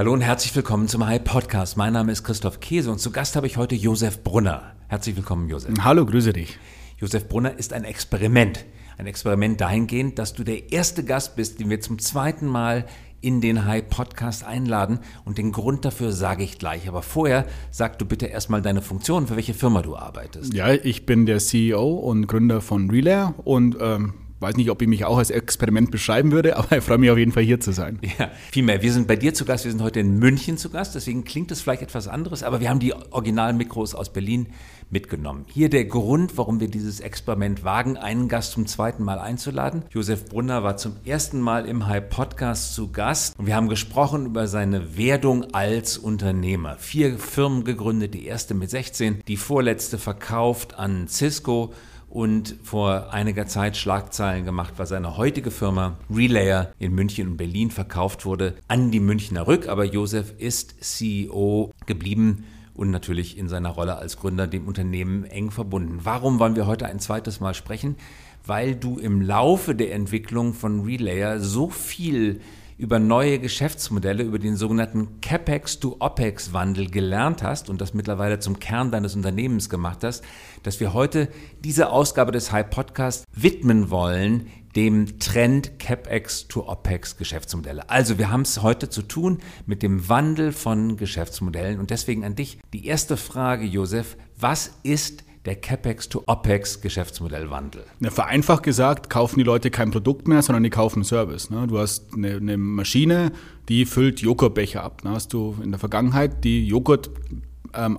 Hallo und herzlich willkommen zum High Podcast. Mein Name ist Christoph Käse und zu Gast habe ich heute Josef Brunner. Herzlich willkommen, Josef. Hallo, grüße dich. Josef Brunner ist ein Experiment. Ein Experiment dahingehend, dass du der erste Gast bist, den wir zum zweiten Mal in den High Podcast einladen. Und den Grund dafür sage ich gleich. Aber vorher sag du bitte erstmal deine Funktion, für welche Firma du arbeitest. Ja, ich bin der CEO und Gründer von Relayer und ähm, weiß nicht, ob ich mich auch als Experiment beschreiben würde, aber ich freue mich auf jeden Fall hier zu sein. Ja, vielmehr. Wir sind bei dir zu Gast. Wir sind heute in München zu Gast. Deswegen klingt es vielleicht etwas anderes, aber wir haben die Originalmikros aus Berlin mitgenommen. Hier der Grund, warum wir dieses Experiment wagen, einen Gast zum zweiten Mal einzuladen. Josef Brunner war zum ersten Mal im High Podcast zu Gast und wir haben gesprochen über seine Werdung als Unternehmer. Vier Firmen gegründet, die erste mit 16, die vorletzte verkauft an Cisco und vor einiger Zeit Schlagzeilen gemacht, weil seine heutige Firma Relayer in München und Berlin verkauft wurde an die Münchner Rück. Aber Josef ist CEO geblieben und natürlich in seiner Rolle als Gründer dem Unternehmen eng verbunden. Warum wollen wir heute ein zweites Mal sprechen? Weil du im Laufe der Entwicklung von Relayer so viel über neue Geschäftsmodelle, über den sogenannten CapEx to OpEx Wandel gelernt hast und das mittlerweile zum Kern deines Unternehmens gemacht hast, dass wir heute diese Ausgabe des High Podcast widmen wollen dem Trend CapEx to OpEx Geschäftsmodelle. Also wir haben es heute zu tun mit dem Wandel von Geschäftsmodellen und deswegen an dich die erste Frage, Josef, was ist der CapEx to OpEx Geschäftsmodellwandel? Ja, vereinfacht gesagt, kaufen die Leute kein Produkt mehr, sondern die kaufen Service. Ne? Du hast eine, eine, Maschine, die füllt Joghurtbecher ab. Da hast du in der Vergangenheit die Joghurt ähm,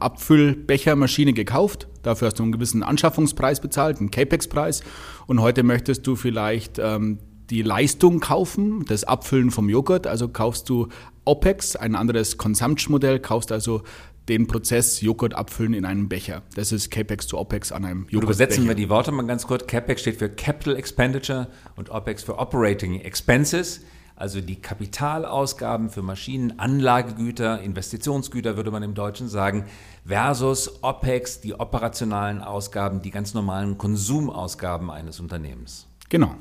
gekauft. Dafür hast du einen gewissen Anschaffungspreis bezahlt, einen CAPEX-Preis. Und heute möchtest du vielleicht ähm, die Leistung kaufen, das Abfüllen vom Joghurt. Also kaufst du OPEX, ein anderes Consumption-Modell, kaufst also den Prozess Joghurt abfüllen in einem Becher. Das ist CAPEX zu OPEX an einem Joghurt. Übersetzen wir die Worte mal ganz kurz. CAPEX steht für Capital Expenditure und OPEX für Operating Expenses. Also die Kapitalausgaben für Maschinen, Anlagegüter, Investitionsgüter würde man im Deutschen sagen, versus OPEX, die operationalen Ausgaben, die ganz normalen Konsumausgaben eines Unternehmens. Genau.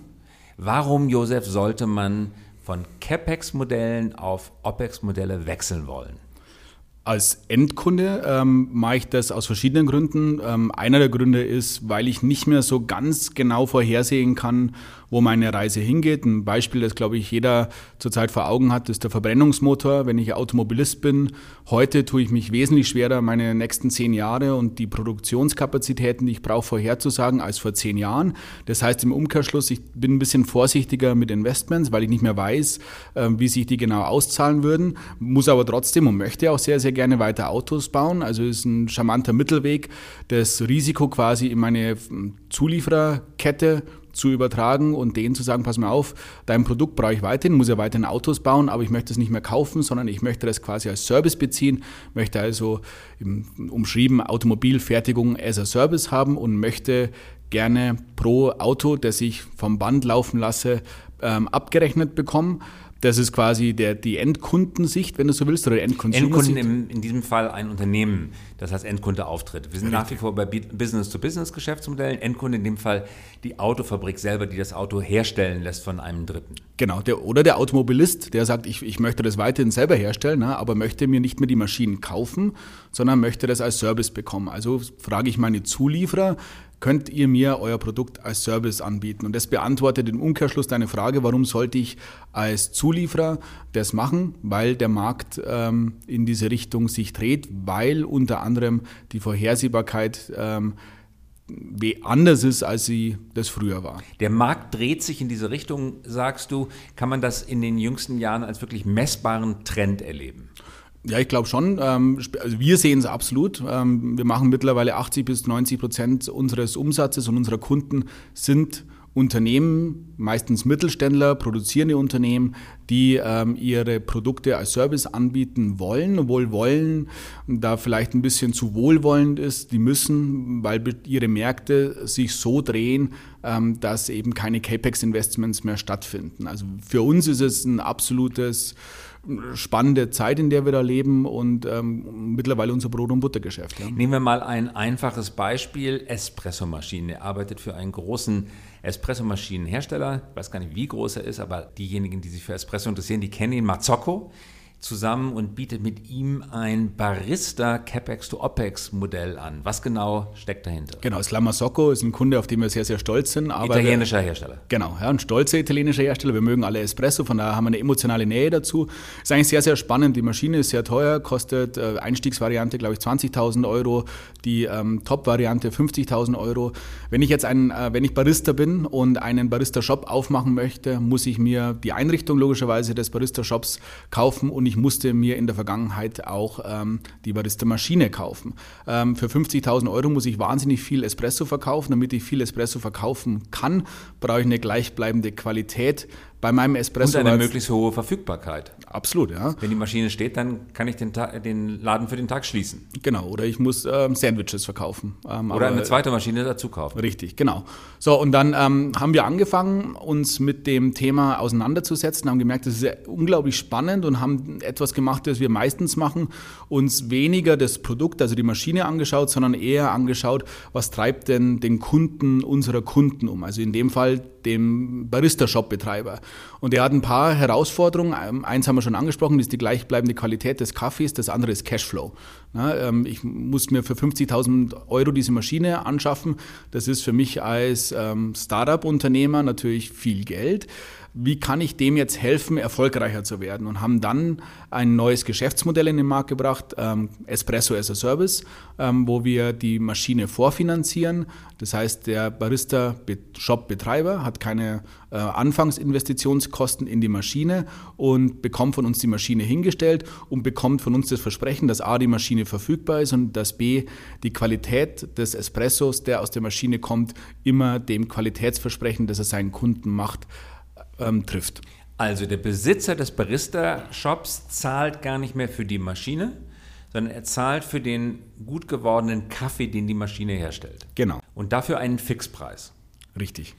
Warum, Josef, sollte man von CAPEX-Modellen auf OPEX-Modelle wechseln wollen? Als Endkunde ähm, mache ich das aus verschiedenen Gründen. Ähm, einer der Gründe ist, weil ich nicht mehr so ganz genau vorhersehen kann, wo meine Reise hingeht. Ein Beispiel, das glaube ich jeder zurzeit vor Augen hat, ist der Verbrennungsmotor. Wenn ich Automobilist bin, heute tue ich mich wesentlich schwerer, meine nächsten zehn Jahre und die Produktionskapazitäten, die ich brauche, vorherzusagen als vor zehn Jahren. Das heißt im Umkehrschluss, ich bin ein bisschen vorsichtiger mit Investments, weil ich nicht mehr weiß, ähm, wie sich die genau auszahlen würden, muss aber trotzdem und möchte auch sehr, sehr gerne weiter Autos bauen. Also ist ein charmanter Mittelweg, das Risiko quasi in meine Zuliefererkette zu übertragen und denen zu sagen, pass mal auf, dein Produkt brauche ich weiterhin, muss ja weiterhin Autos bauen, aber ich möchte es nicht mehr kaufen, sondern ich möchte das quasi als Service beziehen, möchte also umschrieben Automobilfertigung as a Service haben und möchte gerne pro Auto, das ich vom Band laufen lasse, ähm, abgerechnet bekommen. Das ist quasi der, die Endkundensicht, wenn du so willst, oder die Endkunden im, in diesem Fall ein Unternehmen, das heißt Endkunde auftritt. Wir sind Richtig. nach wie vor bei Business-to-Business-Geschäftsmodellen. Endkunde in dem Fall die Autofabrik selber, die das Auto herstellen lässt von einem Dritten. Genau, der, oder der Automobilist, der sagt, ich, ich möchte das weiterhin selber herstellen, ne, aber möchte mir nicht mehr die Maschinen kaufen, sondern möchte das als Service bekommen. Also frage ich meine Zulieferer, könnt ihr mir euer Produkt als Service anbieten? Und das beantwortet im Umkehrschluss deine Frage, warum sollte ich als Zulieferer das machen? Weil der Markt ähm, in diese Richtung sich dreht, weil unter anderem die Vorhersehbarkeit ähm, anders ist, als sie das früher war. Der Markt dreht sich in diese Richtung, sagst du. Kann man das in den jüngsten Jahren als wirklich messbaren Trend erleben? Ja, ich glaube schon. Ähm, also wir sehen es absolut. Ähm, wir machen mittlerweile 80 bis 90 Prozent unseres Umsatzes und unserer Kunden sind Unternehmen, meistens Mittelständler, produzierende Unternehmen, die ähm, ihre Produkte als Service anbieten wollen, obwohl wollen da vielleicht ein bisschen zu wohlwollend ist. Die müssen, weil ihre Märkte sich so drehen, dass eben keine CAPEX-Investments mehr stattfinden. Also für uns ist es ein absolutes spannende Zeit, in der wir da leben und ähm, mittlerweile unser Brot- und Buttergeschäft. Ja. Nehmen wir mal ein einfaches Beispiel, Espressomaschinen. Er arbeitet für einen großen Espressomaschinenhersteller, ich weiß gar nicht, wie groß er ist, aber diejenigen, die sich für Espresso interessieren, die kennen ihn, Mazzocco. Zusammen und bietet mit ihm ein Barista CapEx to OpEx Modell an. Was genau steckt dahinter? Genau, das Socco ist ein Kunde, auf den wir sehr, sehr stolz sind. italienischer Hersteller. Genau, ja, ein stolzer italienischer Hersteller. Wir mögen alle Espresso, von daher haben wir eine emotionale Nähe dazu. Ist eigentlich sehr, sehr spannend. Die Maschine ist sehr teuer, kostet äh, Einstiegsvariante, glaube ich, 20.000 Euro, die ähm, Top-Variante 50.000 Euro. Wenn ich jetzt ein, äh, wenn ich Barista bin und einen Barista-Shop aufmachen möchte, muss ich mir die Einrichtung logischerweise des Barista-Shops kaufen und ich musste mir in der Vergangenheit auch ähm, die Barista-Maschine kaufen. Ähm, für 50.000 Euro muss ich wahnsinnig viel Espresso verkaufen. Damit ich viel Espresso verkaufen kann, brauche ich eine gleichbleibende Qualität bei meinem Espresso. Und eine möglichst hohe Verfügbarkeit. Absolut, ja. Wenn die Maschine steht, dann kann ich den, den Laden für den Tag schließen. Genau, oder ich muss ähm, Sandwiches verkaufen. Ähm, oder eine zweite Maschine dazu kaufen. Richtig, genau. So, und dann ähm, haben wir angefangen, uns mit dem Thema auseinanderzusetzen, haben gemerkt, das ist unglaublich spannend und haben etwas gemacht, das wir meistens machen, uns weniger das Produkt, also die Maschine angeschaut, sondern eher angeschaut, was treibt denn den Kunden unserer Kunden um. Also in dem Fall dem Barista-Shop-Betreiber. Und er hat ein paar Herausforderungen. Ähm, eins haben wir schon angesprochen, das ist die gleichbleibende Qualität des Kaffees. Das andere ist Cashflow. Ähm, ich muss mir für 50.000 Euro diese Maschine anschaffen. Das ist für mich als ähm, Startup-Unternehmer natürlich viel Geld wie kann ich dem jetzt helfen, erfolgreicher zu werden? Und haben dann ein neues Geschäftsmodell in den Markt gebracht, ähm, Espresso as a Service, ähm, wo wir die Maschine vorfinanzieren. Das heißt, der Barista-Shop-Betreiber hat keine äh, Anfangsinvestitionskosten in die Maschine und bekommt von uns die Maschine hingestellt und bekommt von uns das Versprechen, dass A, die Maschine verfügbar ist und dass B, die Qualität des Espressos, der aus der Maschine kommt, immer dem Qualitätsversprechen, das er seinen Kunden macht, ähm, trifft. Also der Besitzer des Barista-Shops zahlt gar nicht mehr für die Maschine, sondern er zahlt für den gut gewordenen Kaffee, den die Maschine herstellt. Genau. Und dafür einen Fixpreis. Richtig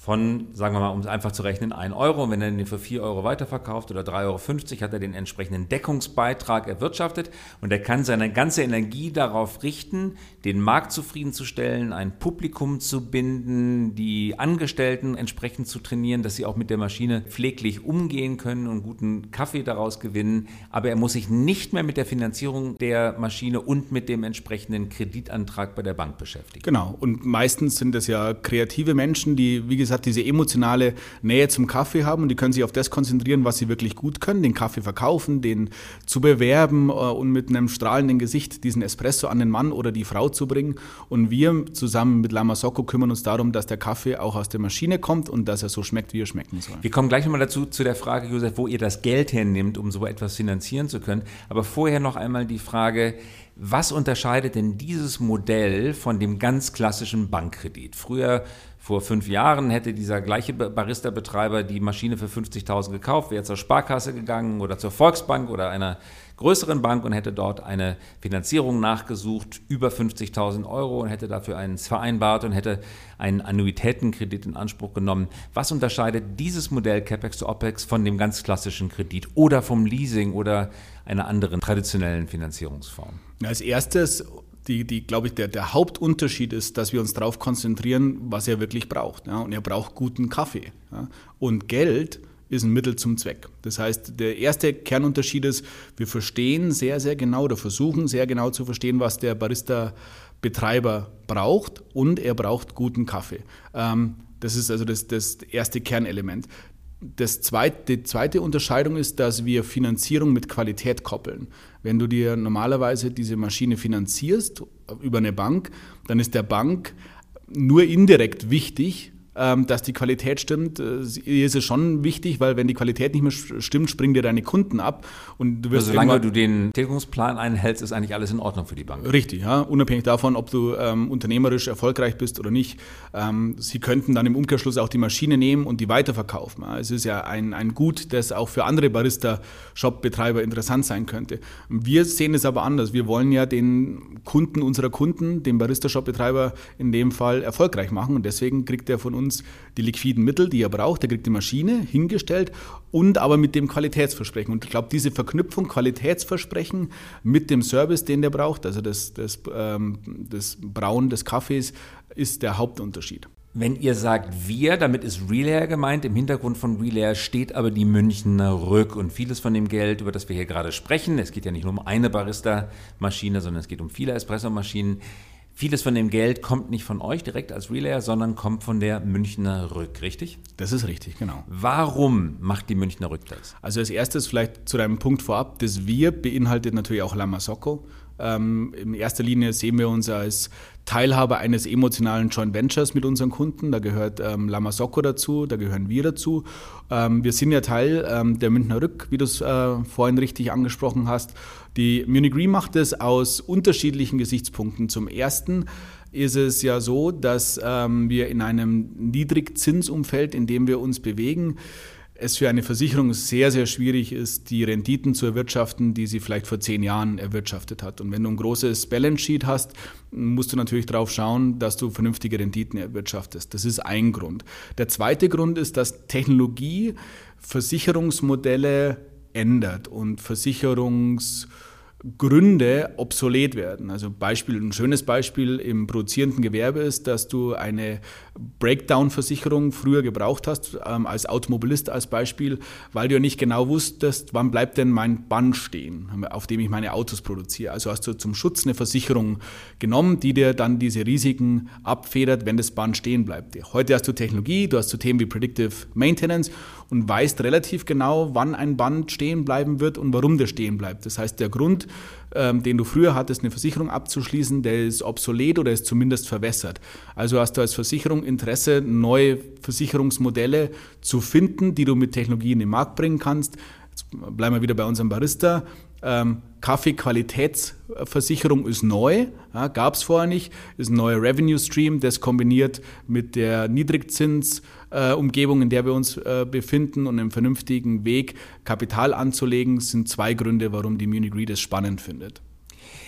von, sagen wir mal, um es einfach zu rechnen, 1 Euro. Und wenn er den für 4 Euro weiterverkauft oder 3,50 Euro, hat er den entsprechenden Deckungsbeitrag erwirtschaftet und er kann seine ganze Energie darauf richten, den Markt zufriedenzustellen, ein Publikum zu binden, die Angestellten entsprechend zu trainieren, dass sie auch mit der Maschine pfleglich umgehen können und guten Kaffee daraus gewinnen. Aber er muss sich nicht mehr mit der Finanzierung der Maschine und mit dem entsprechenden Kreditantrag bei der Bank beschäftigen. Genau. Und meistens sind es ja kreative Menschen, die, wie gesagt, gesagt, diese emotionale Nähe zum Kaffee haben und die können sich auf das konzentrieren, was sie wirklich gut können, den Kaffee verkaufen, den zu bewerben äh, und mit einem strahlenden Gesicht diesen Espresso an den Mann oder die Frau zu bringen. Und wir zusammen mit Lama Socco kümmern uns darum, dass der Kaffee auch aus der Maschine kommt und dass er so schmeckt, wie er schmecken soll. Wir kommen gleich nochmal dazu, zu der Frage, Josef, wo ihr das Geld hernimmt, um so etwas finanzieren zu können. Aber vorher noch einmal die Frage, was unterscheidet denn dieses Modell von dem ganz klassischen Bankkredit? Früher vor fünf Jahren hätte dieser gleiche Barista-Betreiber die Maschine für 50.000 gekauft, wäre zur Sparkasse gegangen oder zur Volksbank oder einer größeren Bank und hätte dort eine Finanzierung nachgesucht, über 50.000 Euro und hätte dafür einen vereinbart und hätte einen Annuitätenkredit in Anspruch genommen. Was unterscheidet dieses Modell CapEx to OpEx von dem ganz klassischen Kredit oder vom Leasing oder einer anderen traditionellen Finanzierungsform? Als erstes die, die glaube ich, der, der Hauptunterschied ist, dass wir uns darauf konzentrieren, was er wirklich braucht. Ja? Und er braucht guten Kaffee. Ja? Und Geld ist ein Mittel zum Zweck. Das heißt, der erste Kernunterschied ist, wir verstehen sehr, sehr genau oder versuchen sehr genau zu verstehen, was der Barista-Betreiber braucht und er braucht guten Kaffee. Ähm, das ist also das, das erste Kernelement. Das zweite, die zweite Unterscheidung ist, dass wir Finanzierung mit Qualität koppeln. Wenn du dir normalerweise diese Maschine finanzierst über eine Bank, dann ist der Bank nur indirekt wichtig, dass die Qualität stimmt, äh, ist es schon wichtig, weil wenn die Qualität nicht mehr stimmt, springen dir deine Kunden ab. Und du wirst also solange du den Tilgungsplan einhältst, ist eigentlich alles in Ordnung für die Bank. Richtig, ja. Unabhängig davon, ob du ähm, unternehmerisch erfolgreich bist oder nicht. Ähm, sie könnten dann im Umkehrschluss auch die Maschine nehmen und die weiterverkaufen. Ja. Es ist ja ein, ein Gut, das auch für andere Barista-Shop-Betreiber interessant sein könnte. Wir sehen es aber anders. Wir wollen ja den Kunden unserer Kunden, den Barista-Shop-Betreiber in dem Fall erfolgreich machen und deswegen kriegt er von uns uns die liquiden Mittel, die er braucht. Er kriegt die Maschine hingestellt und aber mit dem Qualitätsversprechen. Und ich glaube, diese Verknüpfung Qualitätsversprechen mit dem Service, den der braucht, also das, das, ähm, das Brauen des Kaffees, ist der Hauptunterschied. Wenn ihr sagt wir, damit ist Relayer gemeint. Im Hintergrund von Relayer steht aber die Münchner Rück und vieles von dem Geld, über das wir hier gerade sprechen, es geht ja nicht nur um eine Barista-Maschine, sondern es geht um viele Espresso-Maschinen. Vieles von dem Geld kommt nicht von euch direkt als Relayer, sondern kommt von der Münchner Rück, richtig? Das ist richtig, genau. Warum macht die Münchner Rück das? Also als erstes vielleicht zu deinem Punkt vorab, das Wir beinhaltet natürlich auch Lamasocco. Ähm, in erster Linie sehen wir uns als Teilhaber eines emotionalen Joint Ventures mit unseren Kunden. Da gehört ähm, Lamasocco dazu, da gehören wir dazu. Ähm, wir sind ja Teil ähm, der Münchner Rück, wie du es äh, vorhin richtig angesprochen hast. Die Munich Re macht es aus unterschiedlichen Gesichtspunkten. Zum ersten ist es ja so, dass ähm, wir in einem Niedrigzinsumfeld, in dem wir uns bewegen, es für eine Versicherung sehr, sehr schwierig ist, die Renditen zu erwirtschaften, die sie vielleicht vor zehn Jahren erwirtschaftet hat. Und wenn du ein großes Balance Sheet hast, musst du natürlich darauf schauen, dass du vernünftige Renditen erwirtschaftest. Das ist ein Grund. Der zweite Grund ist, dass Technologie Versicherungsmodelle ändert und Versicherungs Gründe obsolet werden. Also Beispiel, ein schönes Beispiel im produzierenden Gewerbe ist, dass du eine Breakdown-Versicherung früher gebraucht hast, ähm, als Automobilist als Beispiel, weil du ja nicht genau wusstest, wann bleibt denn mein Band stehen, auf dem ich meine Autos produziere. Also hast du zum Schutz eine Versicherung genommen, die dir dann diese Risiken abfedert, wenn das Band stehen bleibt. Heute hast du Technologie, du hast so Themen wie Predictive Maintenance und weißt relativ genau, wann ein Band stehen bleiben wird und warum der stehen bleibt. Das heißt, der Grund, ähm, den du früher hattest, eine Versicherung abzuschließen, der ist obsolet oder ist zumindest verwässert. Also hast du als Versicherung Interesse, neue Versicherungsmodelle zu finden, die du mit Technologie in den Markt bringen kannst. Jetzt bleiben wir wieder bei unserem Barista. Ähm, Kaffeequalitätsversicherung ist neu, ja, gab es vorher nicht, ist ein neuer Revenue Stream, das kombiniert mit der Niedrigzinsumgebung, äh, in der wir uns äh, befinden und einem vernünftigen Weg Kapital anzulegen, sind zwei Gründe, warum die Munich Re das spannend findet.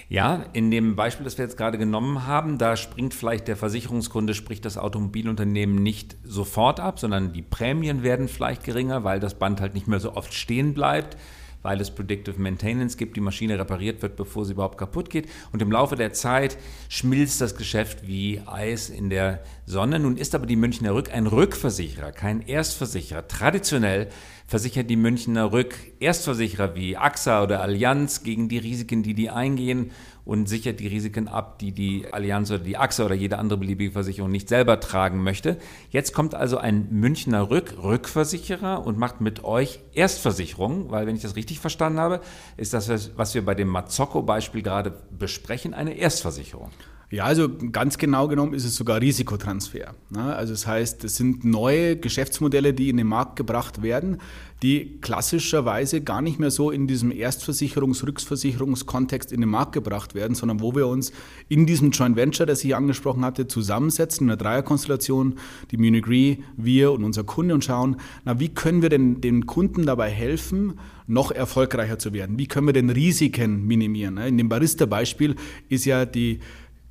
Ja, in dem Beispiel, das wir jetzt gerade genommen haben, da springt vielleicht der Versicherungskunde, sprich das Automobilunternehmen nicht sofort ab, sondern die Prämien werden vielleicht geringer, weil das Band halt nicht mehr so oft stehen bleibt weil es Predictive Maintenance gibt, die Maschine repariert wird, bevor sie überhaupt kaputt geht. Und im Laufe der Zeit schmilzt das Geschäft wie Eis in der Sonne. Nun ist aber die Münchner Rück ein Rückversicherer, kein Erstversicherer. Traditionell versichert die Münchner Rück Erstversicherer wie AXA oder Allianz gegen die Risiken, die die eingehen und sichert die Risiken ab, die die Allianz oder die AXA oder jede andere beliebige Versicherung nicht selber tragen möchte. Jetzt kommt also ein Münchner Rück, Rückversicherer und macht mit euch Erstversicherung, weil wenn ich das richtig verstanden habe, ist das, was wir bei dem Mazzocco-Beispiel gerade besprechen, eine Erstversicherung. Ja, also ganz genau genommen ist es sogar Risikotransfer. Ne? Also das heißt, es sind neue Geschäftsmodelle, die in den Markt gebracht werden, die klassischerweise gar nicht mehr so in diesem Erstversicherungs-, Rückversicherungskontext in den Markt gebracht werden, sondern wo wir uns in diesem Joint Venture, das ich angesprochen hatte, zusammensetzen, in einer Dreierkonstellation, die Munich Re, wir und unser Kunde und schauen, na, wie können wir denn den Kunden dabei helfen, noch erfolgreicher zu werden? Wie können wir denn Risiken minimieren? Ne? In dem Barista-Beispiel ist ja die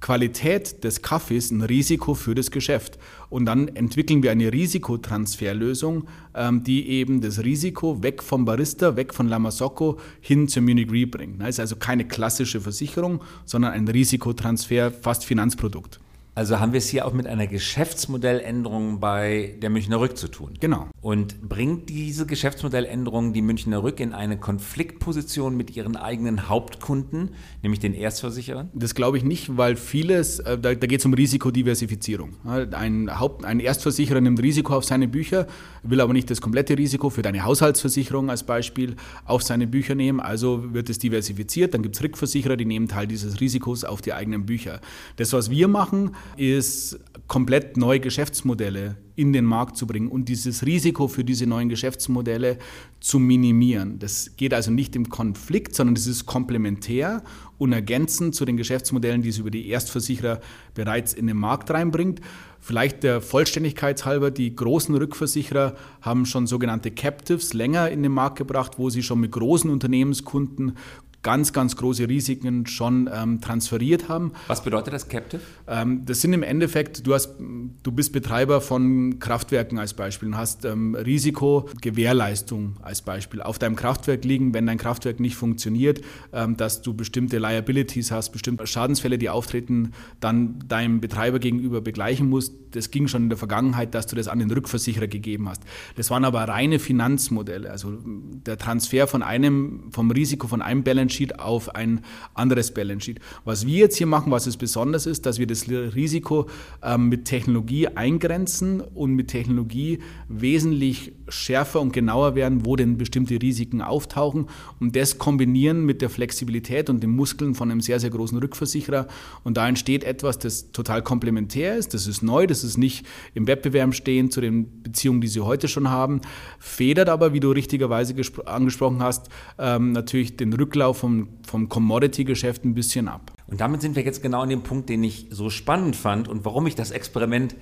Qualität des Kaffees ein Risiko für das Geschäft. Und dann entwickeln wir eine Risikotransferlösung, ähm, die eben das Risiko weg vom Barista, weg von Lamasocco hin zur Munich Re bringt. Das ist also keine klassische Versicherung, sondern ein Risikotransfer, fast Finanzprodukt. Also haben wir es hier auch mit einer Geschäftsmodelländerung bei der Münchner Rück zu tun. Genau. Und bringt diese Geschäftsmodelländerung die Münchner Rück in eine Konfliktposition mit ihren eigenen Hauptkunden, nämlich den Erstversicherern? Das glaube ich nicht, weil vieles, äh, da, da geht es um Risikodiversifizierung. Ein, Haupt, ein Erstversicherer nimmt Risiko auf seine Bücher, will aber nicht das komplette Risiko für deine Haushaltsversicherung als Beispiel auf seine Bücher nehmen. Also wird es diversifiziert. Dann gibt es Rückversicherer, die nehmen Teil dieses Risikos auf die eigenen Bücher. Das, was wir machen, ist komplett neue Geschäftsmodelle in den Markt zu bringen und dieses Risiko für diese neuen Geschäftsmodelle zu minimieren. Das geht also nicht im Konflikt, sondern es ist komplementär und ergänzend zu den Geschäftsmodellen, die es über die Erstversicherer bereits in den Markt reinbringt. Vielleicht der Vollständigkeit halber, die großen Rückversicherer haben schon sogenannte Captives länger in den Markt gebracht, wo sie schon mit großen Unternehmenskunden ganz, ganz große Risiken schon ähm, transferiert haben. Was bedeutet das Captive? Ähm, das sind im Endeffekt, du, hast, du bist Betreiber von Kraftwerken als Beispiel und hast ähm, Risikogewährleistung als Beispiel auf deinem Kraftwerk liegen, wenn dein Kraftwerk nicht funktioniert, ähm, dass du bestimmte Liabilities hast, bestimmte Schadensfälle, die auftreten, dann deinem Betreiber gegenüber begleichen musst. Das ging schon in der Vergangenheit, dass du das an den Rückversicherer gegeben hast. Das waren aber reine Finanzmodelle, also der Transfer von einem, vom Risiko von einem Balance Sheet auf ein anderes Balance Sheet. Was wir jetzt hier machen, was es besonders ist, dass wir das Risiko ähm, mit Technologie eingrenzen und mit Technologie wesentlich schärfer und genauer werden, wo denn bestimmte Risiken auftauchen und das kombinieren mit der Flexibilität und den Muskeln von einem sehr, sehr großen Rückversicherer. Und da entsteht etwas, das total komplementär ist, das ist neu, das ist nicht im Wettbewerb stehen zu den Beziehungen, die sie heute schon haben, federt aber, wie du richtigerweise angesprochen hast, ähm, natürlich den Rücklauf vom, vom Commodity-Geschäft ein bisschen ab. Und damit sind wir jetzt genau an dem Punkt, den ich so spannend fand und warum ich das Experiment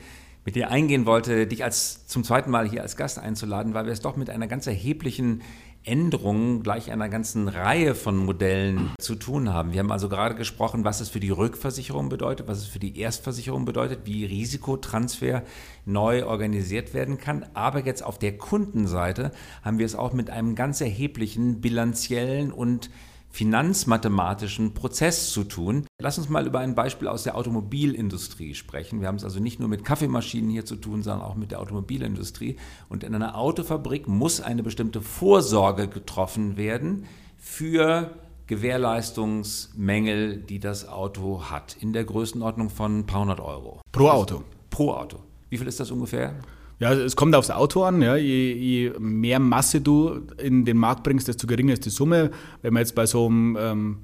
mit dir eingehen wollte, dich als zum zweiten Mal hier als Gast einzuladen, weil wir es doch mit einer ganz erheblichen Änderung gleich einer ganzen Reihe von Modellen zu tun haben. Wir haben also gerade gesprochen, was es für die Rückversicherung bedeutet, was es für die Erstversicherung bedeutet, wie Risikotransfer neu organisiert werden kann. Aber jetzt auf der Kundenseite haben wir es auch mit einem ganz erheblichen bilanziellen und finanzmathematischen Prozess zu tun. Lass uns mal über ein Beispiel aus der Automobilindustrie sprechen. Wir haben es also nicht nur mit Kaffeemaschinen hier zu tun, sondern auch mit der Automobilindustrie. Und in einer Autofabrik muss eine bestimmte Vorsorge getroffen werden für Gewährleistungsmängel, die das Auto hat, in der Größenordnung von ein paar hundert Euro. Pro Auto. Pro Auto. Wie viel ist das ungefähr? Ja, es kommt aufs Auto an. Ja. Je, je, mehr Masse du in den Markt bringst, desto geringer ist die Summe. Wenn wir jetzt bei so einem ähm,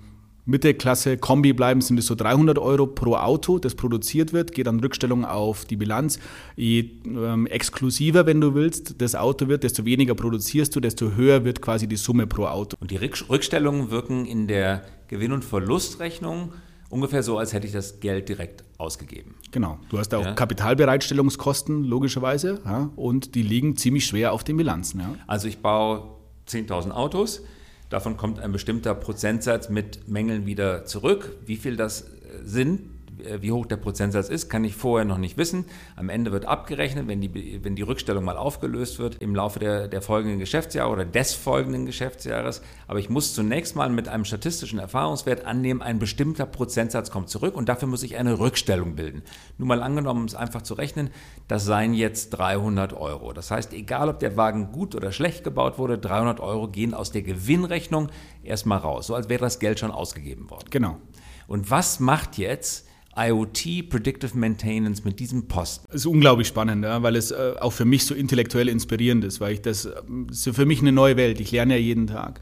Mittelklasse-Kombi bleiben, sind es so 300 Euro pro Auto, das produziert wird, geht dann Rückstellung auf die Bilanz. Je ähm, exklusiver, wenn du willst, das Auto wird, desto weniger produzierst du, desto höher wird quasi die Summe pro Auto. Und die Rückstellungen wirken in der Gewinn- und Verlustrechnung ungefähr so, als hätte ich das Geld direkt ausgegeben. Genau. Du hast auch ja. Kapitalbereitstellungskosten, logischerweise, ja, und die liegen ziemlich schwer auf den Bilanzen. Ja. Also ich baue 10.000 Autos, davon kommt ein bestimmter Prozentsatz mit Mängeln wieder zurück. Wie viel das äh, sind, wie hoch der Prozentsatz ist, kann ich vorher noch nicht wissen. Am Ende wird abgerechnet, wenn die, wenn die Rückstellung mal aufgelöst wird im Laufe der, der folgenden Geschäftsjahre oder des folgenden Geschäftsjahres. Aber ich muss zunächst mal mit einem statistischen Erfahrungswert annehmen, ein bestimmter Prozentsatz kommt zurück und dafür muss ich eine Rückstellung bilden. Nur mal angenommen, um es einfach zu rechnen, das seien jetzt 300 Euro. Das heißt, egal ob der Wagen gut oder schlecht gebaut wurde, 300 Euro gehen aus der Gewinnrechnung erstmal raus, so als wäre das Geld schon ausgegeben worden. Genau. Und was macht jetzt IoT Predictive Maintenance mit diesem Posten? Das ist unglaublich spannend, ja, weil es äh, auch für mich so intellektuell inspirierend ist, weil ich das, das ist für mich eine neue Welt. Ich lerne ja jeden Tag.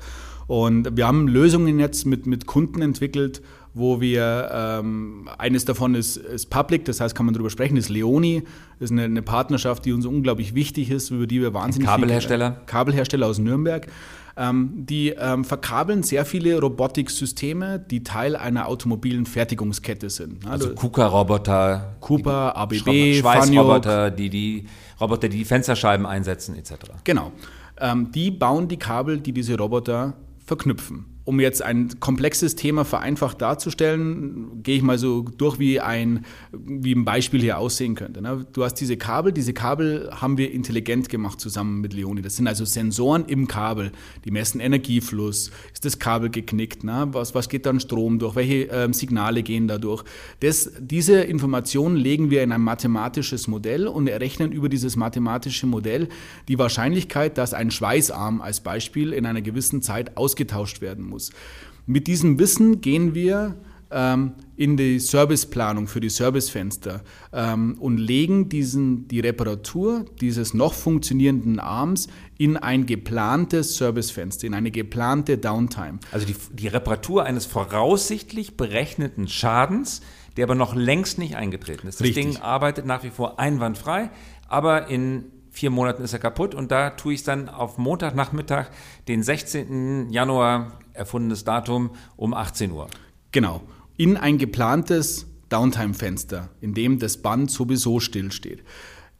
Und wir haben Lösungen jetzt mit, mit Kunden entwickelt, wo wir, ähm, eines davon ist, ist Public, das heißt, kann man darüber sprechen, ist Leoni, ist eine, eine Partnerschaft, die uns unglaublich wichtig ist, über die wir wahnsinnig Kabelhersteller. Viel, äh, Kabelhersteller aus Nürnberg. Ähm, die ähm, verkabeln sehr viele Robotiksysteme, die Teil einer automobilen Fertigungskette sind. Also, also KUKA-Roboter, KUPA, ABB, Schweißroboter, die die Roboter, die die Fensterscheiben einsetzen, etc. Genau. Ähm, die bauen die Kabel, die diese Roboter verknüpfen um jetzt ein komplexes Thema vereinfacht darzustellen, gehe ich mal so durch, wie ein, wie ein Beispiel hier aussehen könnte. Ne? Du hast diese Kabel, diese Kabel haben wir intelligent gemacht zusammen mit Leoni. Das sind also Sensoren im Kabel, die messen Energiefluss, ist das Kabel geknickt, ne? was, was geht dann Strom durch, welche äh, Signale gehen da durch. Das, diese Informationen legen wir in ein mathematisches Modell und errechnen über dieses mathematische Modell die Wahrscheinlichkeit, dass ein Schweißarm als Beispiel in einer gewissen Zeit ausgetauscht werden muss muss. Mit diesem Wissen gehen wir ähm, in die Serviceplanung für die Servicefenster ähm, und legen diesen, die Reparatur dieses noch funktionierenden Arms in ein geplantes Servicefenster, in eine geplante Downtime. Also die, die Reparatur eines voraussichtlich berechneten Schadens, der aber noch längst nicht eingetreten ist. Das Richtig. Ding arbeitet nach wie vor einwandfrei, aber in vier Monaten ist er kaputt und da tue ich es dann auf Montagnachmittag, den 16. Januar erfundenes Datum um 18 Uhr. Genau. In ein geplantes Downtime-Fenster, in dem das Band sowieso stillsteht.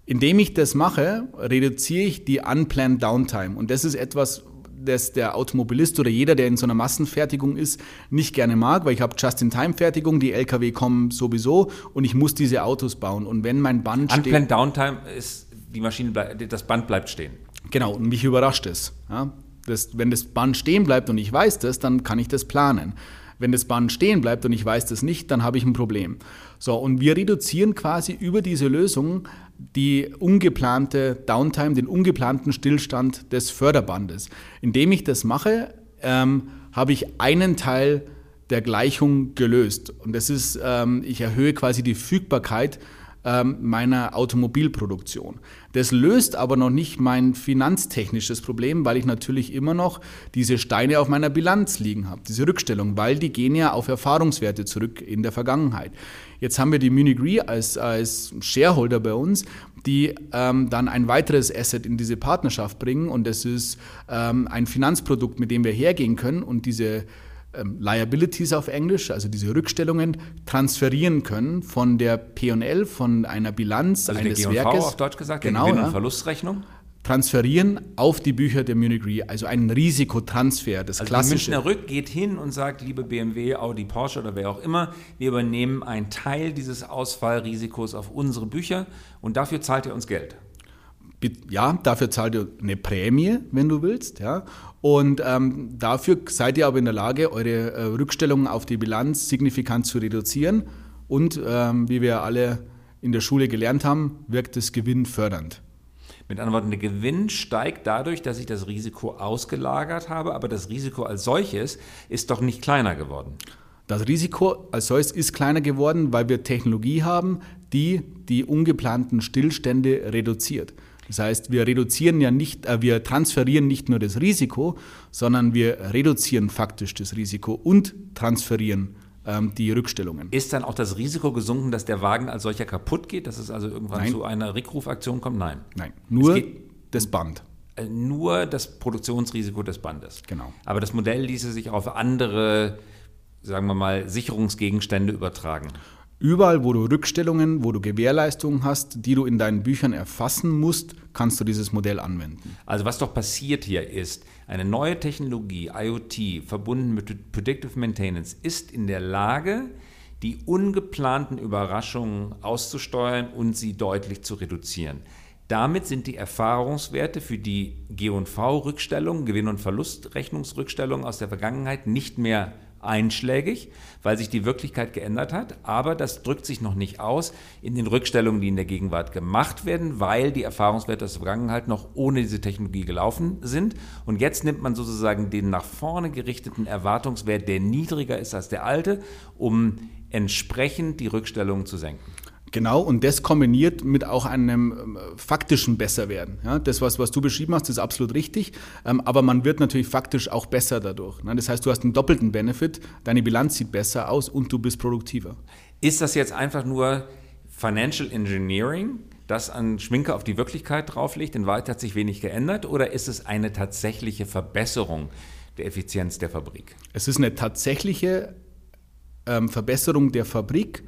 Indem ich das mache, reduziere ich die unplanned Downtime. Und das ist etwas, das der Automobilist oder jeder, der in so einer Massenfertigung ist, nicht gerne mag, weil ich habe Just-in-Time-Fertigung, die LKW kommen sowieso und ich muss diese Autos bauen. Und wenn mein Band Unplanned Downtime ist die Maschine, das Band bleibt stehen. Genau, und mich überrascht es. Ja? Das, wenn das Band stehen bleibt und ich weiß das, dann kann ich das planen. Wenn das Band stehen bleibt und ich weiß das nicht, dann habe ich ein Problem. So, und wir reduzieren quasi über diese Lösung die ungeplante Downtime, den ungeplanten Stillstand des Förderbandes. Indem ich das mache, ähm, habe ich einen Teil der Gleichung gelöst. Und das ist, ähm, ich erhöhe quasi die Fügbarkeit ähm, meiner Automobilproduktion. Das löst aber noch nicht mein finanztechnisches Problem, weil ich natürlich immer noch diese Steine auf meiner Bilanz liegen habe, diese Rückstellung, weil die gehen ja auf Erfahrungswerte zurück in der Vergangenheit. Jetzt haben wir die Munich Re als, als Shareholder bei uns, die ähm, dann ein weiteres Asset in diese Partnerschaft bringen und das ist ähm, ein Finanzprodukt, mit dem wir hergehen können und diese ähm, Liabilities auf Englisch, also diese Rückstellungen, transferieren können von der P&L, von einer Bilanz also eines der G&V Werkes. auf Deutsch gesagt, genau, der Gewinn- und Verlustrechnung. transferieren auf die Bücher der Munich Re, also ein Risikotransfer, das Also die klassische. Münchner Rück geht hin und sagt, liebe BMW, Audi, Porsche oder wer auch immer, wir übernehmen einen Teil dieses Ausfallrisikos auf unsere Bücher und dafür zahlt ihr uns Geld. Ja, dafür zahlt ihr eine Prämie, wenn du willst. Ja. Und ähm, dafür seid ihr aber in der Lage, eure äh, Rückstellungen auf die Bilanz signifikant zu reduzieren. Und ähm, wie wir alle in der Schule gelernt haben, wirkt es gewinnfördernd. Mit anderen Worten, der Gewinn steigt dadurch, dass ich das Risiko ausgelagert habe, aber das Risiko als solches ist doch nicht kleiner geworden. Das Risiko als solches ist kleiner geworden, weil wir Technologie haben, die die ungeplanten Stillstände reduziert. Das heißt, wir reduzieren ja nicht, äh, wir transferieren nicht nur das Risiko, sondern wir reduzieren faktisch das Risiko und transferieren ähm, die Rückstellungen. Ist dann auch das Risiko gesunken, dass der Wagen als solcher kaputt geht, dass es also irgendwann Nein. zu einer Rückrufaktion kommt? Nein. Nein, nur das Band. Äh, Nur das Produktionsrisiko des Bandes. Genau. Aber das Modell ließe sich auf andere, sagen wir mal, Sicherungsgegenstände übertragen. Überall, wo du Rückstellungen, wo du Gewährleistungen hast, die du in deinen Büchern erfassen musst, kannst du dieses Modell anwenden. Also was doch passiert hier ist, eine neue Technologie, IoT, verbunden mit Predictive Maintenance, ist in der Lage, die ungeplanten Überraschungen auszusteuern und sie deutlich zu reduzieren. Damit sind die Erfahrungswerte für die G&V-Rückstellungen, Gewinn- und Verlustrechnungsrückstellungen aus der Vergangenheit nicht mehr einschlägig, weil sich die Wirklichkeit geändert hat. Aber das drückt sich noch nicht aus in den Rückstellungen, die in der Gegenwart gemacht werden, weil die Erfahrungswerte aus der Vergangenheit noch ohne diese Technologie gelaufen sind. Und jetzt nimmt man sozusagen den nach vorne gerichteten Erwartungswert, der niedriger ist als der alte, um entsprechend die Rückstellungen zu senken. Genau, und das kombiniert mit auch einem ähm, faktischen Besserwerden. Ja, das, was, was du beschrieben hast, ist absolut richtig, ähm, aber man wird natürlich faktisch auch besser dadurch. Ne? Das heißt, du hast einen doppelten Benefit, deine Bilanz sieht besser aus und du bist produktiver. Ist das jetzt einfach nur Financial Engineering, das an Schminke auf die Wirklichkeit drauflegt, in Wahrheit hat sich wenig geändert, oder ist es eine tatsächliche Verbesserung der Effizienz der Fabrik? Es ist eine tatsächliche ähm, Verbesserung der Fabrik,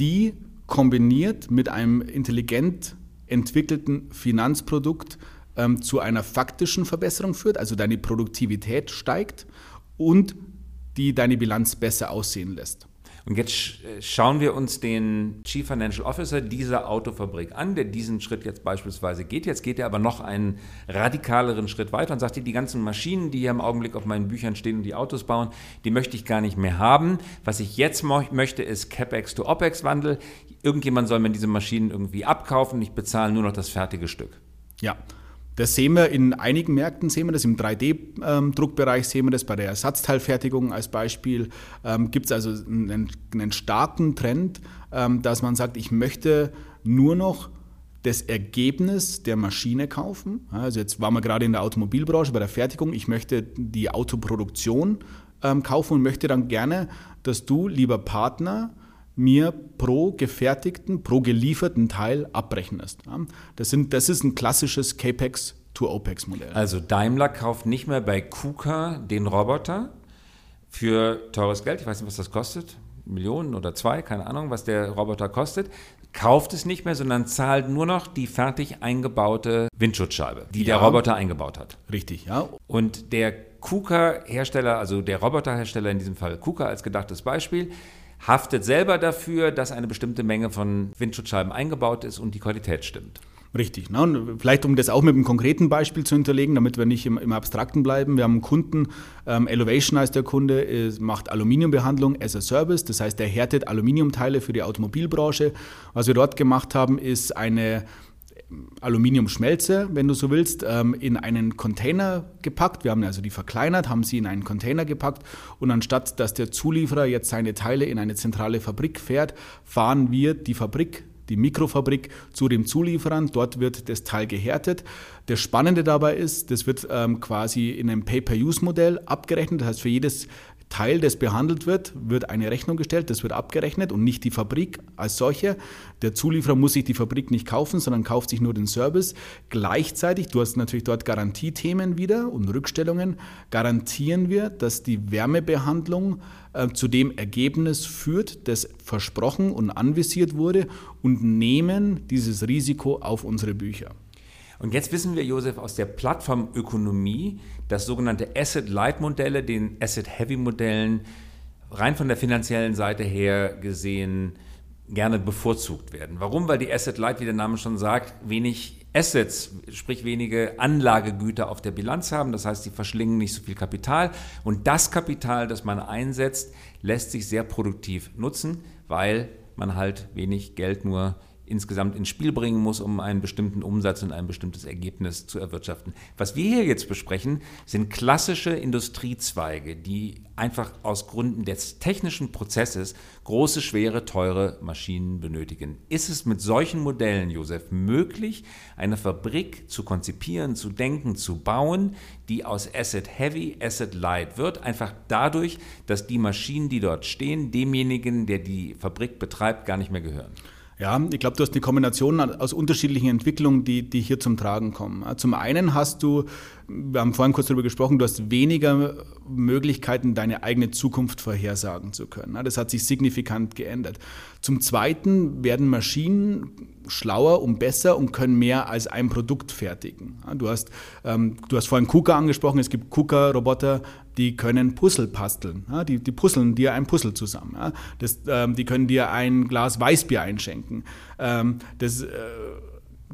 die kombiniert mit einem intelligent entwickelten Finanzprodukt ähm, zu einer faktischen Verbesserung führt, also deine Produktivität steigt und die deine Bilanz besser aussehen lässt. Und jetzt äh, schauen wir uns den Chief Financial Officer dieser Autofabrik an, der diesen Schritt jetzt beispielsweise geht. Jetzt geht er aber noch einen radikaleren Schritt weiter und sagt, die ganzen Maschinen, die hier im Augenblick auf meinen Büchern stehen und die Autos bauen, die möchte ich gar nicht mehr haben. Was ich jetzt möchte, ist CapEx to OpEx-Wandel. Irgendjemand soll mir diese Maschinen irgendwie abkaufen. Ich bezahle nur noch das fertige Stück. Ja, das sehen wir in einigen Märkten, sehen wir das im 3D-Druckbereich, sehen wir das bei der Ersatzteilfertigung als Beispiel. Ähm, Gibt es also einen, einen starken Trend, ähm, dass man sagt, ich möchte nur noch das Ergebnis der Maschine kaufen. Also jetzt waren wir gerade in der Automobilbranche bei der Fertigung. Ich möchte die Autoproduktion ähm, kaufen und möchte dann gerne, dass du, lieber Partner, mir pro gefertigten, pro gelieferten Teil abrechnest. Ja, Das, sind, das ist ein klassisches CAPEX to OPEX-Modell. Also Daimler kauft nicht mehr bei KUKA den Roboter für teures Geld. Ich weiß nicht, was das kostet. Millionen oder zwei, keine Ahnung, was der Roboter kostet. Kauft es nicht mehr, sondern zahlt nur noch die fertig eingebaute Windschutzscheibe, die der Ja. Roboter eingebaut hat. Richtig, ja. Und der KUKA-Hersteller, also der Roboterhersteller in diesem Fall KUKA als gedachtes Beispiel, haftet selber dafür, dass eine bestimmte Menge von Windschutzscheiben eingebaut ist und die Qualität stimmt. Richtig. Ne? Und vielleicht, um das auch mit einem konkreten Beispiel zu hinterlegen, damit wir nicht im, im Abstrakten bleiben. Wir haben einen Kunden, ähm, Elevation heißt der Kunde, ist, macht Aluminiumbehandlung as a Service. Das heißt, er härtet Aluminiumteile für die Automobilbranche. Was wir dort gemacht haben, ist eine Aluminiumschmelze, wenn du so willst, ähm, in einen Container gepackt. Wir haben also die verkleinert, haben sie in einen Container gepackt und anstatt dass der Zulieferer jetzt seine Teile in eine zentrale Fabrik fährt, fahren wir die Fabrik die Mikrofabrik zu dem Zulieferern. Dort wird das Teil gehärtet. Das Spannende dabei ist, das wird ähm, quasi in einem Pay-per-Use-Modell abgerechnet. Das heißt, für jedes Teil, das behandelt wird, wird eine Rechnung gestellt, das wird abgerechnet und nicht die Fabrik als solche. Der Zulieferer muss sich die Fabrik nicht kaufen, sondern kauft sich nur den Service. Gleichzeitig, du hast natürlich dort Garantiethemen wieder und Rückstellungen, garantieren wir, dass die Wärmebehandlung äh, zu dem Ergebnis führt, das versprochen und anvisiert wurde und nehmen dieses Risiko auf unsere Bücher. Und jetzt wissen wir, Josef, aus der Plattformökonomie, dass sogenannte Asset-Light-Modelle den Asset-Heavy-Modellen rein von der finanziellen Seite her gesehen gerne bevorzugt werden. Warum? Weil die Asset Light, wie der Name schon sagt, wenig Assets, sprich wenige Anlagegüter auf der Bilanz haben. Das heißt, sie verschlingen nicht so viel Kapital. Und das Kapital, das man einsetzt, lässt sich sehr produktiv nutzen, weil man halt wenig Geld nur insgesamt ins Spiel bringen muss, um einen bestimmten Umsatz und ein bestimmtes Ergebnis zu erwirtschaften. Was wir hier jetzt besprechen, sind klassische Industriezweige, die einfach aus Gründen des technischen Prozesses große, schwere, teure Maschinen benötigen. Ist es mit solchen Modellen, Josef, möglich, eine Fabrik zu konzipieren, zu denken, zu bauen, die aus Asset Heavy, Asset Light wird, einfach dadurch, dass die Maschinen, die dort stehen, demjenigen, der die Fabrik betreibt, gar nicht mehr gehören? Ja, ich glaube, du hast eine Kombination aus unterschiedlichen Entwicklungen, die, die hier zum Tragen kommen. Zum einen hast du, wir haben vorhin kurz darüber gesprochen, du hast weniger Möglichkeiten, deine eigene Zukunft vorhersagen zu können. Das hat sich signifikant geändert. Zum Zweiten werden Maschinen schlauer und besser und können mehr als ein Produkt fertigen. Du hast, ähm, du hast vorhin KUKA angesprochen, es gibt KUKA-Roboter, die können Puzzle basteln. Ja, die, die puzzeln dir ein Puzzle zusammen. Ja. Das, ähm, die können dir ein Glas Weißbier einschenken. Ähm, das äh,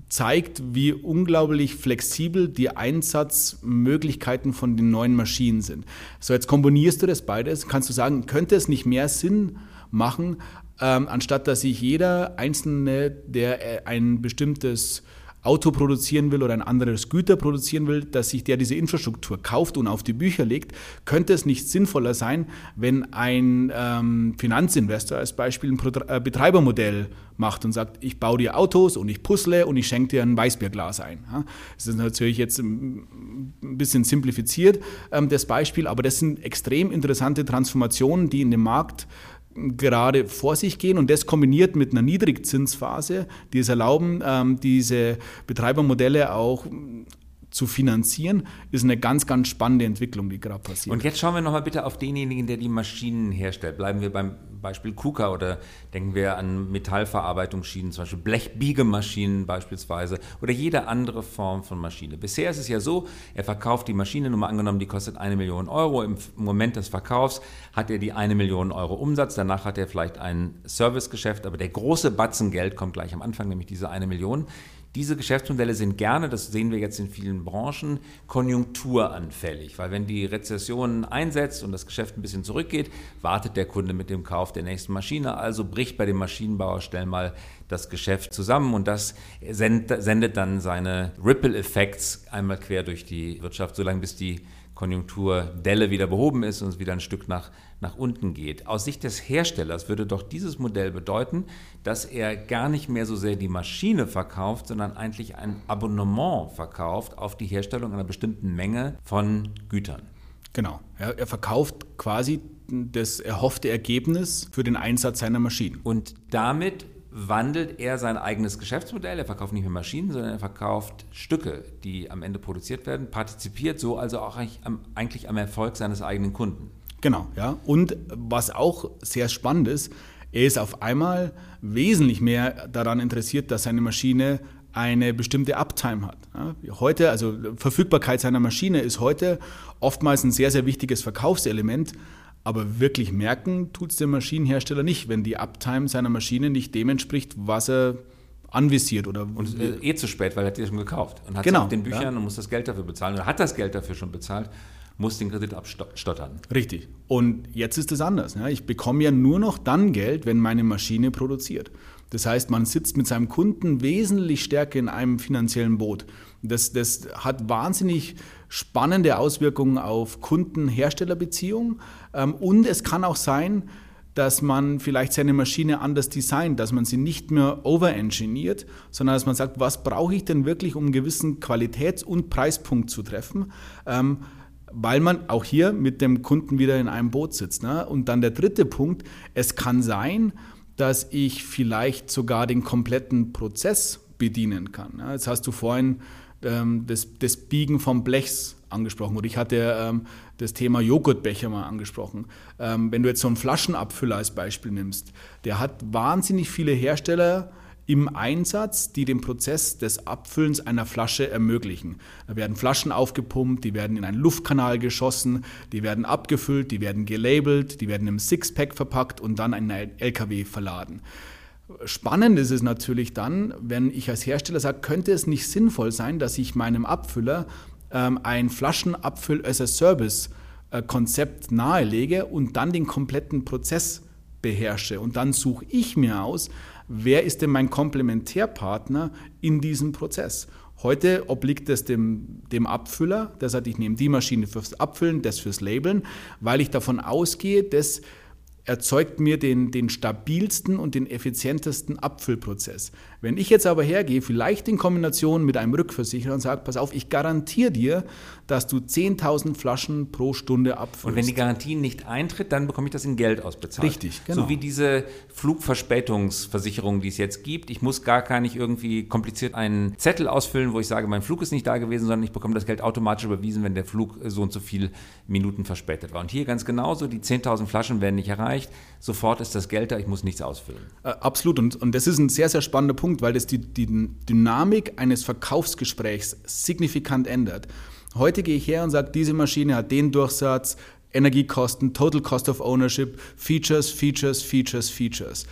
zeigt, wie unglaublich flexibel die Einsatzmöglichkeiten von den neuen Maschinen sind. So, jetzt komponierst du das beides. Kannst du sagen, könnte es nicht mehr Sinn machen, ähm, anstatt dass sich jeder Einzelne, der äh, ein bestimmtes Auto produzieren will oder ein anderes Güter produzieren will, dass sich der diese Infrastruktur kauft und auf die Bücher legt, könnte es nicht sinnvoller sein, wenn ein ähm, Finanzinvestor als Beispiel ein äh, Betreibermodell macht und sagt, ich baue dir Autos und ich puzzle und ich schenke dir ein Weißbierglas ein. Das ist natürlich jetzt ein bisschen simplifiziert, ähm, das Beispiel, aber das sind extrem interessante Transformationen, die in dem Markt gerade vor sich gehen und das kombiniert mit einer Niedrigzinsphase, die es erlauben, ähm, diese Betreibermodelle auch zu finanzieren, ist eine ganz, ganz spannende Entwicklung, die gerade passiert. Und jetzt schauen wir nochmal bitte auf denjenigen, der die Maschinen herstellt. Bleiben wir beim Beispiel KUKA oder denken wir an Metallverarbeitungsschienen, zum Beispiel Blechbiegemaschinen beispielsweise oder jede andere Form von Maschine. Bisher ist es ja so, er verkauft die Maschine, nur mal angenommen, die kostet eine Million Euro. Im Moment des Verkaufs hat er die eine Million Euro Umsatz, danach hat er vielleicht ein Servicegeschäft, aber der große Batzen Geld kommt gleich am Anfang, nämlich diese eine Million. Diese Geschäftsmodelle sind gerne, das sehen wir jetzt in vielen Branchen, konjunkturanfällig, weil wenn die Rezession einsetzt und das Geschäft ein bisschen zurückgeht, wartet der Kunde mit dem Kauf der nächsten Maschine, also bricht bei dem Maschinenbauer schnell mal das Geschäft zusammen und das sendet dann seine Ripple-Effects einmal quer durch die Wirtschaft, solange bis die Konjunkturdelle wieder behoben ist und es wieder ein Stück nach, nach unten geht. Aus Sicht des Herstellers würde doch dieses Modell bedeuten, dass er gar nicht mehr so sehr die Maschine verkauft, sondern eigentlich ein Abonnement verkauft auf die Herstellung einer bestimmten Menge von Gütern. Genau. Er, er verkauft quasi das erhoffte Ergebnis für den Einsatz seiner Maschinen. Und damit wandelt er sein eigenes Geschäftsmodell. Er verkauft nicht mehr Maschinen, sondern er verkauft Stücke, die am Ende produziert werden, partizipiert so also auch eigentlich am Erfolg seines eigenen Kunden. Genau, ja. Und was auch sehr spannend ist, er ist auf einmal wesentlich mehr daran interessiert, dass seine Maschine eine bestimmte Uptime hat. Heute, also Verfügbarkeit seiner Maschine ist heute oftmals ein sehr, sehr wichtiges Verkaufselement. Aber wirklich merken tut es der Maschinenhersteller nicht, wenn die Uptime seiner Maschine nicht dem entspricht, was er anvisiert. Oder und äh, eh zu spät, weil er hat die schon gekauft und hat genau, auf den Büchern ja. und muss das Geld dafür bezahlen oder hat das Geld dafür schon bezahlt muss den Kredit abstottern. Richtig. Und jetzt ist es anders. Ich bekomme ja nur noch dann Geld, wenn meine Maschine produziert. Das heißt, man sitzt mit seinem Kunden wesentlich stärker in einem finanziellen Boot. Das, das hat wahnsinnig spannende Auswirkungen auf Kunden-Hersteller-Beziehungen. Ähm, und es kann auch sein, dass man vielleicht seine Maschine anders designt, dass man sie nicht mehr overengineert, sondern dass man sagt, was brauche ich denn wirklich, um einen gewissen Qualitäts- und Preispunkt zu treffen, ähm, weil man auch hier mit dem Kunden wieder in einem Boot sitzt. Ne? Und dann der dritte Punkt, es kann sein, dass ich vielleicht sogar den kompletten Prozess bedienen kann. Ne? Jetzt hast du vorhin ähm, das, das, Biegen vom Blechs angesprochen oder ich hatte ähm, das Thema Joghurtbecher mal angesprochen. Ähm, wenn du jetzt so einen Flaschenabfüller als Beispiel nimmst, der hat wahnsinnig viele Hersteller im Einsatz, die den Prozess des Abfüllens einer Flasche ermöglichen. Da werden Flaschen aufgepumpt, die werden in einen Luftkanal geschossen, die werden abgefüllt, die werden gelabelt, die werden im Sixpack verpackt und dann in einen LKW verladen. Spannend ist es natürlich dann, wenn ich als Hersteller sage, könnte es nicht sinnvoll sein, dass ich meinem Abfüller ähm, ein Flaschenabfüll as a Service äh, nahelege und dann den kompletten Prozess beherrsche. Und dann suche ich mir aus, wer ist denn mein Komplementärpartner in diesem Prozess. Heute obliegt es dem, dem Abfüller, der sagt, ich nehme die Maschine fürs Abfüllen, das fürs Labeln, weil ich davon ausgehe, dass erzeugt mir den, den stabilsten und den effizientesten Abfüllprozess. Wenn ich jetzt aber hergehe, vielleicht in Kombination mit einem Rückversicherer und sage, pass auf, ich garantiere dir, dass du 10.000 Flaschen pro Stunde abfüllst. Und wenn die Garantie nicht eintritt, dann bekomme ich das in Geld ausbezahlt. Richtig, genau. So wie diese Flugverspätungsversicherung, die es jetzt gibt. Ich muss gar gar nicht irgendwie kompliziert einen Zettel ausfüllen, wo ich sage, mein Flug ist nicht da gewesen, sondern ich bekomme das Geld automatisch überwiesen, wenn der Flug so und so viele Minuten verspätet war. Und hier ganz genauso, die 10.000 Flaschen werden nicht erreicht, sofort ist das Geld da, ich muss nichts ausfüllen. Äh, absolut. Und, und das ist ein sehr, sehr spannender Punkt Punkt, weil das die, die Dynamik eines Verkaufsgesprächs signifikant ändert. Heute gehe ich her und sage, diese Maschine hat den Durchsatz, Energiekosten, Total Cost of Ownership, Features, Features, Features, Features.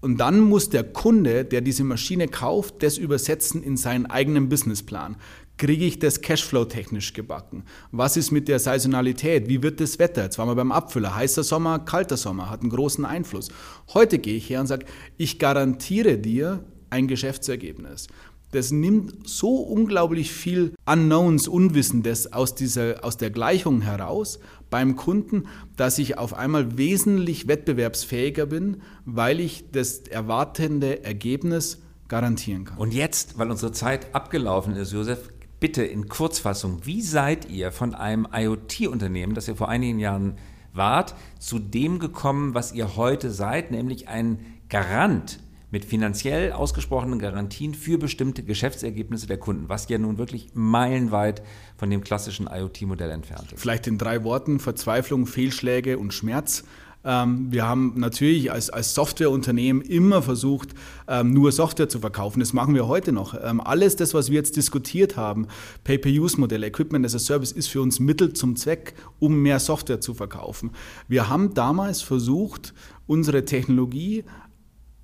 Und dann muss der Kunde, der diese Maschine kauft, das übersetzen in seinen eigenen Businessplan. Kriege ich das Cashflow technisch gebacken? Was ist mit der Saisonalität? Wie wird das Wetter? Jetzt waren wir beim Abfüller. Heißer Sommer, kalter Sommer, hat einen großen Einfluss. Heute gehe ich her und sage, ich garantiere dir ein Geschäftsergebnis. Das nimmt so unglaublich viel Unknowns, Unwissendes aus, dieser, aus der Gleichung heraus beim Kunden, dass ich auf einmal wesentlich wettbewerbsfähiger bin, weil ich das erwartende Ergebnis garantieren kann. Und jetzt, weil unsere Zeit abgelaufen ist, Josef, bitte in Kurzfassung, wie seid ihr von einem IoT-Unternehmen, das ihr vor einigen Jahren wart, zu dem gekommen, was ihr heute seid, nämlich ein Garant mit finanziell ausgesprochenen Garantien für bestimmte Geschäftsergebnisse der Kunden, was ja nun wirklich meilenweit von dem klassischen IoT-Modell entfernt ist. Vielleicht in drei Worten, Verzweiflung, Fehlschläge und Schmerz. Ähm, wir haben natürlich als, als Softwareunternehmen immer versucht, ähm, nur Software zu verkaufen. Das machen wir heute noch. Ähm, alles das, was wir jetzt diskutiert haben, Pay-per-Use-Modell, Equipment as a Service, ist für uns Mittel zum Zweck, um mehr Software zu verkaufen. Wir haben damals versucht, unsere Technologie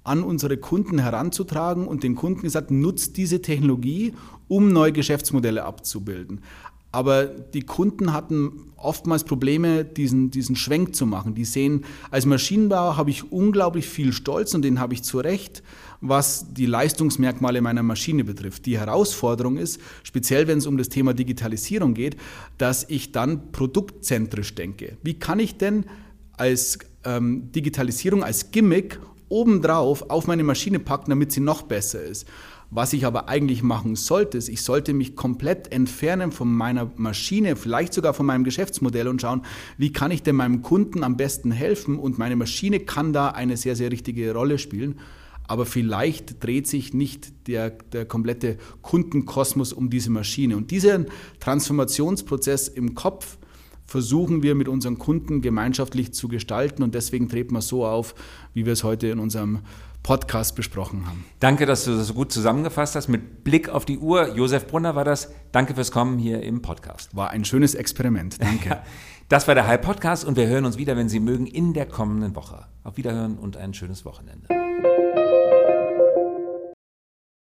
an unsere Kunden heranzutragen und den Kunden gesagt, nutzt diese Technologie, um neue Geschäftsmodelle abzubilden. Aber die Kunden hatten oftmals Probleme, diesen, diesen Schwenk zu machen. Die sehen, als Maschinenbauer habe ich unglaublich viel Stolz und den habe ich zu Recht, was die Leistungsmerkmale meiner Maschine betrifft. Die Herausforderung ist, speziell wenn es um das Thema Digitalisierung geht, dass ich dann produktzentrisch denke. Wie kann ich denn als ähm, Digitalisierung, als Gimmick obendrauf auf meine Maschine packen, damit sie noch besser ist. Was ich aber eigentlich machen sollte, ist, ich sollte mich komplett entfernen von meiner Maschine, vielleicht sogar von meinem Geschäftsmodell und schauen, wie kann ich denn meinem Kunden am besten helfen und meine Maschine kann da eine sehr, sehr richtige Rolle spielen. Aber vielleicht dreht sich nicht der, der komplette Kundenkosmos um diese Maschine. Und diesen Transformationsprozess im Kopf, versuchen wir mit unseren Kunden gemeinschaftlich zu gestalten und deswegen treten wir so auf, wie wir es heute in unserem Podcast besprochen haben. Danke, dass du das so gut zusammengefasst hast. Mit Blick auf die Uhr, Josef Brunner war das. Danke fürs Kommen hier im Podcast. War ein schönes Experiment. Danke. das war der High Podcast und wir hören uns wieder, wenn Sie mögen, in der kommenden Woche. Auf Wiederhören und ein schönes Wochenende.